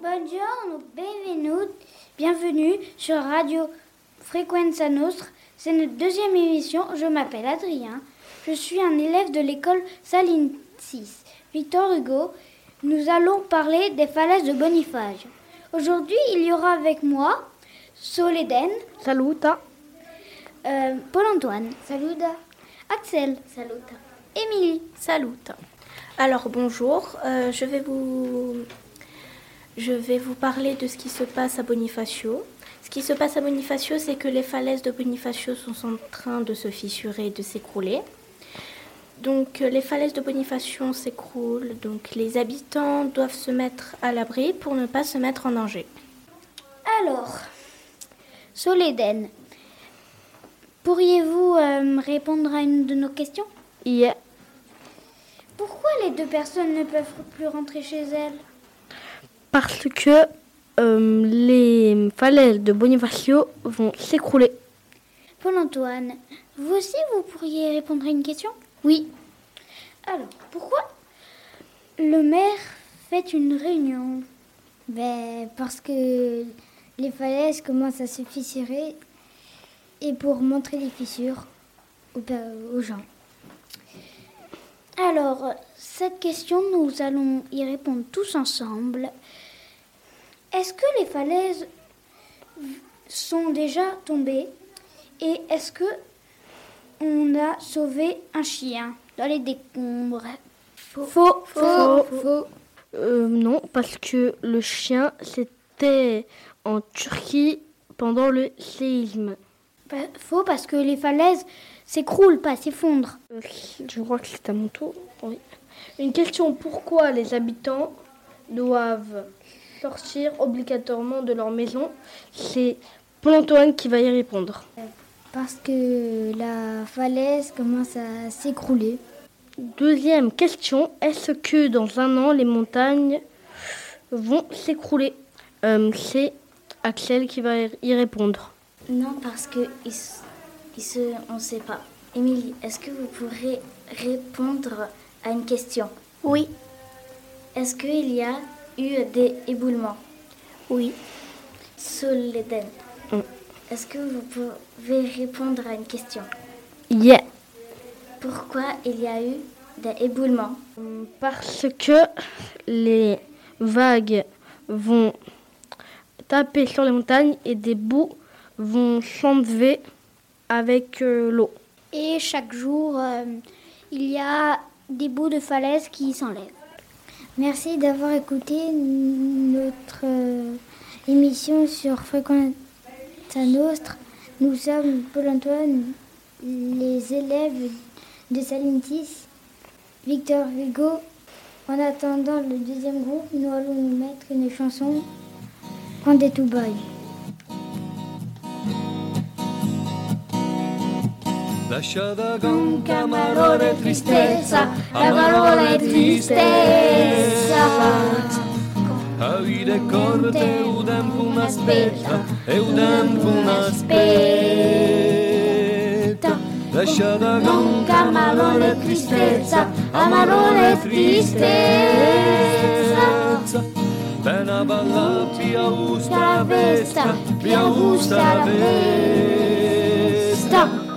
Buongiorno, benvenuti, bienvenue sur Radio Frequenza Nostra. C'est notre deuxième émission. Je m'appelle Adrien. Je suis un élève de l'école Saline 6. Victor Hugo, nous allons parler des falaises de Boniface. Aujourd'hui, il y aura avec moi Soledène. Saluta. Euh, Paul-Antoine. Saluda. Axel. Saluta. Émilie. Saluta. Alors bonjour, euh, je, vais vous, je vais vous parler de ce qui se passe à Bonifacio. Ce qui se passe à Bonifacio, c'est que les falaises de Bonifacio sont en train de se fissurer et de s'écrouler. Donc euh, les falaises de Bonifacio s'écroulent, donc les habitants doivent se mettre à l'abri pour ne pas se mettre en danger. Alors, Soledène, pourriez-vous euh, répondre à une de nos questions? Yeah. Pourquoi les deux personnes ne peuvent plus rentrer chez elles? Parce que euh, les falaises de Bonifacio vont s'écrouler. Paul-Antoine, vous aussi, vous pourriez répondre à une question? Oui. Alors, pourquoi le maire fait une réunion? Ben, parce que les falaises commencent à se fissurer et pour montrer les fissures aux, gens. Alors, cette question, nous allons y répondre tous ensemble. Est-ce que les falaises sont déjà tombées Et est-ce que on a sauvé un chien dans les décombres? Faux. Faux. Faux. Euh, non, parce que le chien, c'était en Turquie pendant le séisme. Faux parce que les falaises s'écroulent, pas s'effondrent. Je crois que c'est à mon tour. Oui. Une question pourquoi les habitants doivent sortir obligatoirement de leur maison? C'est Paul Antoine qui va y répondre. Parce que la falaise commence à s'écrouler. Deuxième question est-ce que dans un an les montagnes vont s'écrouler? Euh, C'est Axel qui va y répondre. Non, parce que se, on ne sait pas. Émilie, est-ce que vous pourrez répondre à une question? Oui, Est-ce qu'il y a eu des éboulements? Oui, Soledène, Mm. est-ce que vous pouvez répondre à une question? Yeah. Pourquoi il y a eu des éboulements? Parce que les vagues vont taper sur les montagnes et des bouts vont s'enlever avec euh, l'eau. Et chaque jour, euh, il y a des bouts de falaises qui s'enlèvent. Merci d'avoir écouté notre euh, émission sur Fréquenza Nostra. Nous sommes Paul-Antoine, les élèves de Saline 6, Victor Hugo. En attendant le deuxième groupe, nous allons nous mettre une chanson Quand des tout bail. Lasciata con camarone tristezza, amarone tristezza. A vita è corta e un tempo non aspetta, e un tempo non aspetta. Lasciata con camarone tristezza, amarone tristezza. Pena balla, pia gusta la festa, pia gusta la festa.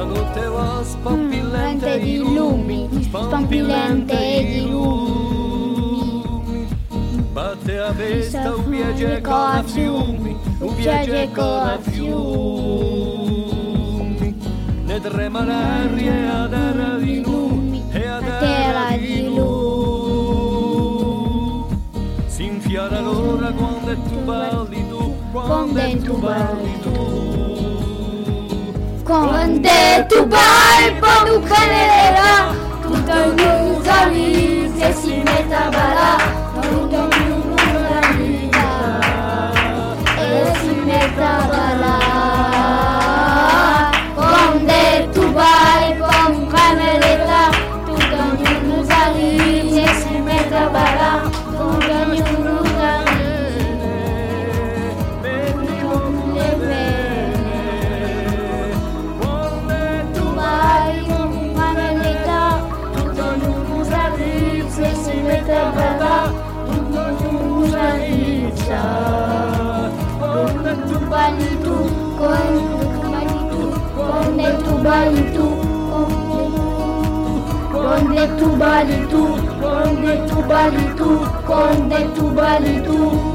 La notte va spampillante di lumi, spampillante di lumi. Batte a vesta un viaggio con fiumi, un viaggio con fiumi. Ne trema l'aria a terra di lumi e a terra di lumi. Si infiora l'ora quando tu parli tu, quando tu parli tu. con de tu pai, pa' conde tu bali tu, conde tu bali tu, conde tu bali tu.